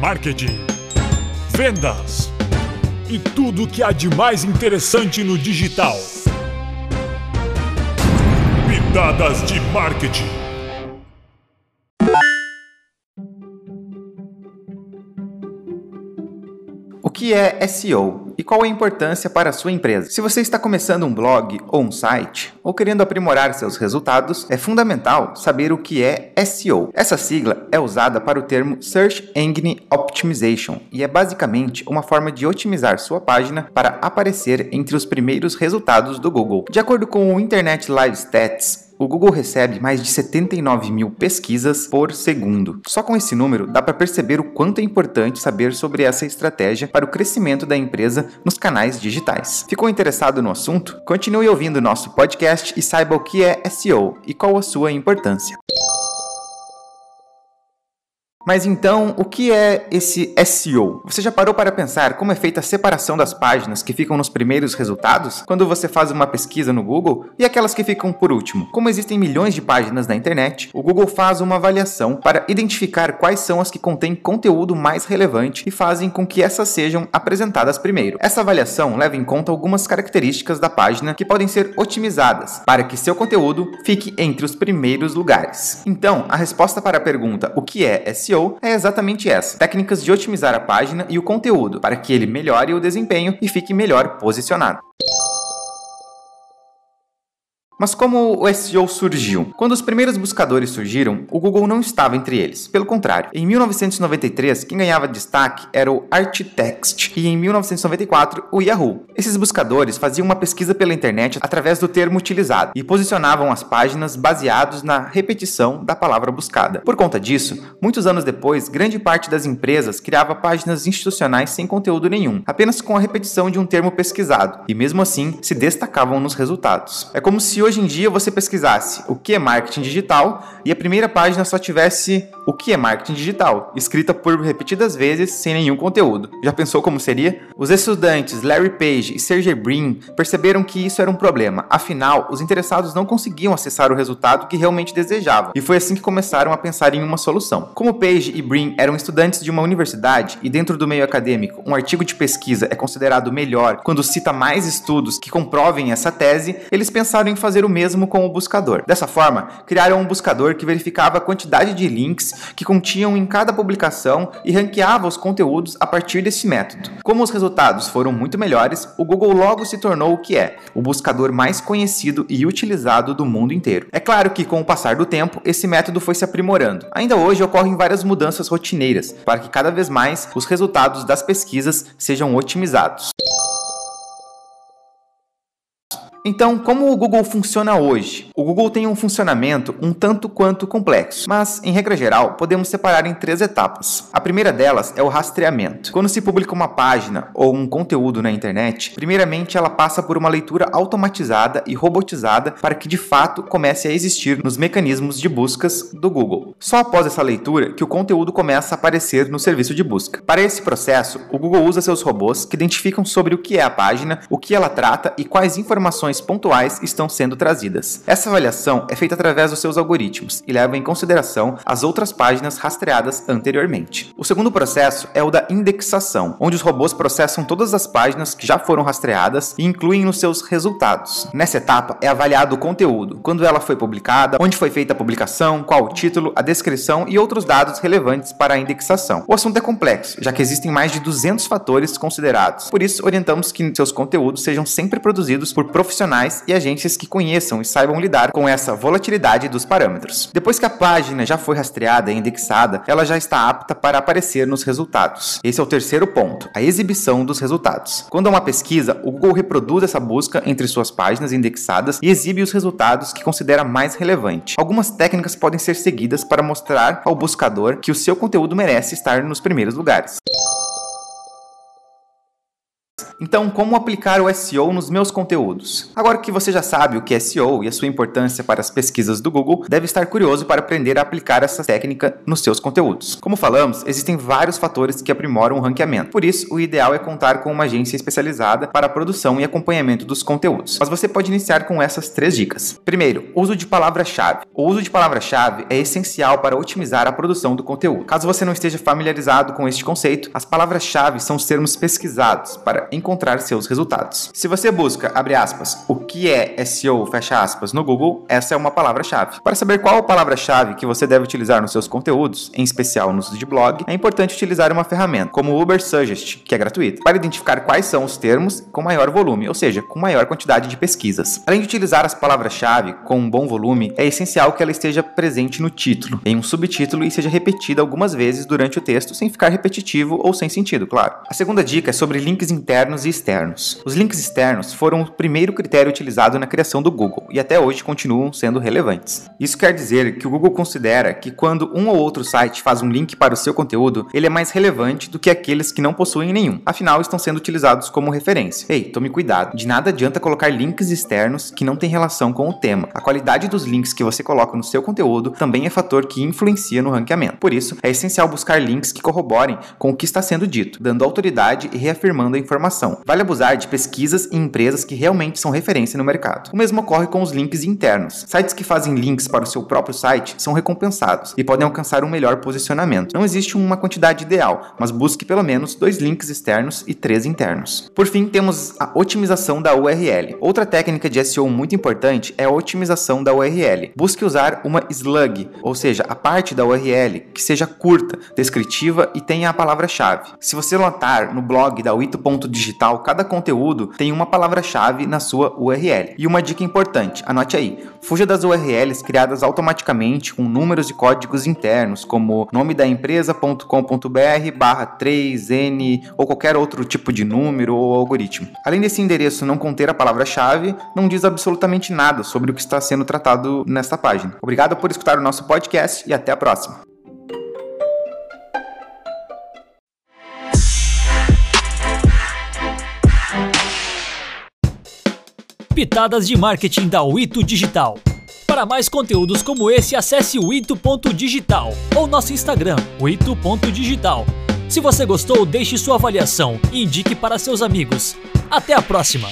marketing, vendas e tudo o que há de mais interessante no digital. Pitadas de marketing. O que é SEO e qual a importância para a sua empresa? Se você está começando um blog ou um site ou querendo aprimorar seus resultados, é fundamental saber o que é SEO. Essa sigla é usada para o termo Search Engine Optimization e é basicamente uma forma de otimizar sua página para aparecer entre os primeiros resultados do Google. De acordo com o Internet Live Stats, o Google recebe mais de 79 mil pesquisas por segundo. Só com esse número dá para perceber o quanto é importante saber sobre essa estratégia para o crescimento da empresa nos canais digitais. Ficou interessado no assunto? Continue ouvindo nosso podcast e saiba o que é SEO e qual a sua importância. Mas então, o que é esse SEO? Você já parou para pensar como é feita a separação das páginas que ficam nos primeiros resultados quando você faz uma pesquisa no Google e aquelas que ficam por último? Como existem milhões de páginas na internet, o Google faz uma avaliação para identificar quais são as que contêm conteúdo mais relevante e fazem com que essas sejam apresentadas primeiro. Essa avaliação leva em conta algumas características da página que podem ser otimizadas para que seu conteúdo fique entre os primeiros lugares. Então, a resposta para a pergunta o que é SEO SEO é exatamente essa: técnicas de otimizar a página e o conteúdo para que ele melhore o desempenho e fique melhor posicionado. Mas como o SEO surgiu? Quando os primeiros buscadores surgiram, o Google não estava entre eles. Pelo contrário, em 1993, quem ganhava destaque era o Arttext e em 1994 o Yahoo. Esses buscadores faziam uma pesquisa pela internet através do termo utilizado e posicionavam as páginas baseados na repetição da palavra buscada. Por conta disso, muitos anos depois, grande parte das empresas criava páginas institucionais sem conteúdo nenhum, apenas com a repetição de um termo pesquisado, e mesmo assim se destacavam nos resultados. É como se hoje hoje em dia você pesquisasse o que é marketing digital e a primeira página só tivesse o que é marketing digital, escrita por repetidas vezes sem nenhum conteúdo. Já pensou como seria? Os estudantes Larry Page e Sergey Brin perceberam que isso era um problema. Afinal, os interessados não conseguiam acessar o resultado que realmente desejavam, e foi assim que começaram a pensar em uma solução. Como Page e Brin eram estudantes de uma universidade e dentro do meio acadêmico, um artigo de pesquisa é considerado melhor quando cita mais estudos que comprovem essa tese, eles pensaram em fazer fazer o mesmo com o buscador. Dessa forma, criaram um buscador que verificava a quantidade de links que continham em cada publicação e ranqueava os conteúdos a partir desse método. Como os resultados foram muito melhores, o Google logo se tornou o que é, o buscador mais conhecido e utilizado do mundo inteiro. É claro que, com o passar do tempo, esse método foi se aprimorando. Ainda hoje ocorrem várias mudanças rotineiras para que cada vez mais os resultados das pesquisas sejam otimizados. Então, como o Google funciona hoje? O Google tem um funcionamento um tanto quanto complexo, mas, em regra geral, podemos separar em três etapas. A primeira delas é o rastreamento. Quando se publica uma página ou um conteúdo na internet, primeiramente ela passa por uma leitura automatizada e robotizada para que de fato comece a existir nos mecanismos de buscas do Google. Só após essa leitura que o conteúdo começa a aparecer no serviço de busca. Para esse processo, o Google usa seus robôs que identificam sobre o que é a página, o que ela trata e quais informações informações pontuais estão sendo trazidas. Essa avaliação é feita através dos seus algoritmos e leva em consideração as outras páginas rastreadas anteriormente. O segundo processo é o da indexação, onde os robôs processam todas as páginas que já foram rastreadas e incluem nos seus resultados. Nessa etapa é avaliado o conteúdo, quando ela foi publicada, onde foi feita a publicação, qual o título, a descrição e outros dados relevantes para a indexação. O assunto é complexo, já que existem mais de 200 fatores considerados. Por isso, orientamos que seus conteúdos sejam sempre produzidos por profissionais profissionais e agentes que conheçam e saibam lidar com essa volatilidade dos parâmetros. Depois que a página já foi rastreada e indexada, ela já está apta para aparecer nos resultados. Esse é o terceiro ponto, a exibição dos resultados. Quando há uma pesquisa, o Google reproduz essa busca entre suas páginas indexadas e exibe os resultados que considera mais relevante. Algumas técnicas podem ser seguidas para mostrar ao buscador que o seu conteúdo merece estar nos primeiros lugares. Então, como aplicar o SEO nos meus conteúdos? Agora que você já sabe o que é SEO e a sua importância para as pesquisas do Google, deve estar curioso para aprender a aplicar essa técnica nos seus conteúdos. Como falamos, existem vários fatores que aprimoram o ranqueamento. Por isso, o ideal é contar com uma agência especializada para a produção e acompanhamento dos conteúdos. Mas você pode iniciar com essas três dicas. Primeiro, uso de palavra-chave. O uso de palavra-chave é essencial para otimizar a produção do conteúdo. Caso você não esteja familiarizado com este conceito, as palavras-chave são os termos pesquisados para encontrar seus resultados. Se você busca, abre aspas, o que é SEO, fecha aspas, no Google, essa é uma palavra-chave. Para saber qual palavra-chave que você deve utilizar nos seus conteúdos, em especial nos de blog, é importante utilizar uma ferramenta como o Uber Suggest, que é gratuita, para identificar quais são os termos com maior volume, ou seja, com maior quantidade de pesquisas. Além de utilizar as palavras-chave com um bom volume, é essencial que ela esteja presente no título, em um subtítulo e seja repetida algumas vezes durante o texto sem ficar repetitivo ou sem sentido, claro. A segunda dica é sobre links internos e externos. Os links externos foram o primeiro critério utilizado na criação do Google e até hoje continuam sendo relevantes. Isso quer dizer que o Google considera que quando um ou outro site faz um link para o seu conteúdo, ele é mais relevante do que aqueles que não possuem nenhum, afinal estão sendo utilizados como referência. Ei, tome cuidado, de nada adianta colocar links externos que não têm relação com o tema. A qualidade dos links que você coloca no seu conteúdo também é fator que influencia no ranqueamento. Por isso, é essencial buscar links que corroborem com o que está sendo dito, dando autoridade e reafirmando a informação. Vale abusar de pesquisas e empresas que realmente são referência no mercado. O mesmo ocorre com os links internos. Sites que fazem links para o seu próprio site são recompensados e podem alcançar um melhor posicionamento. Não existe uma quantidade ideal, mas busque pelo menos dois links externos e três internos. Por fim, temos a otimização da URL. Outra técnica de SEO muito importante é a otimização da URL. Busque usar uma slug, ou seja, a parte da URL que seja curta, descritiva e tenha a palavra-chave. Se você notar no blog da Wito.digital, cada conteúdo tem uma palavra-chave na sua URL. E uma dica importante, anote aí, fuja das URLs criadas automaticamente com números e códigos internos, como nome da empresa.com.br barra 3n ou qualquer outro tipo de número ou algoritmo. Além desse endereço não conter a palavra-chave, não diz absolutamente nada sobre o que está sendo tratado nesta página. Obrigado por escutar o nosso podcast e até a próxima. Pitadas de marketing da Wito Digital. Para mais conteúdos como esse, acesse o ito.digital ou nosso Instagram, ito.digital. Se você gostou, deixe sua avaliação e indique para seus amigos. Até a próxima!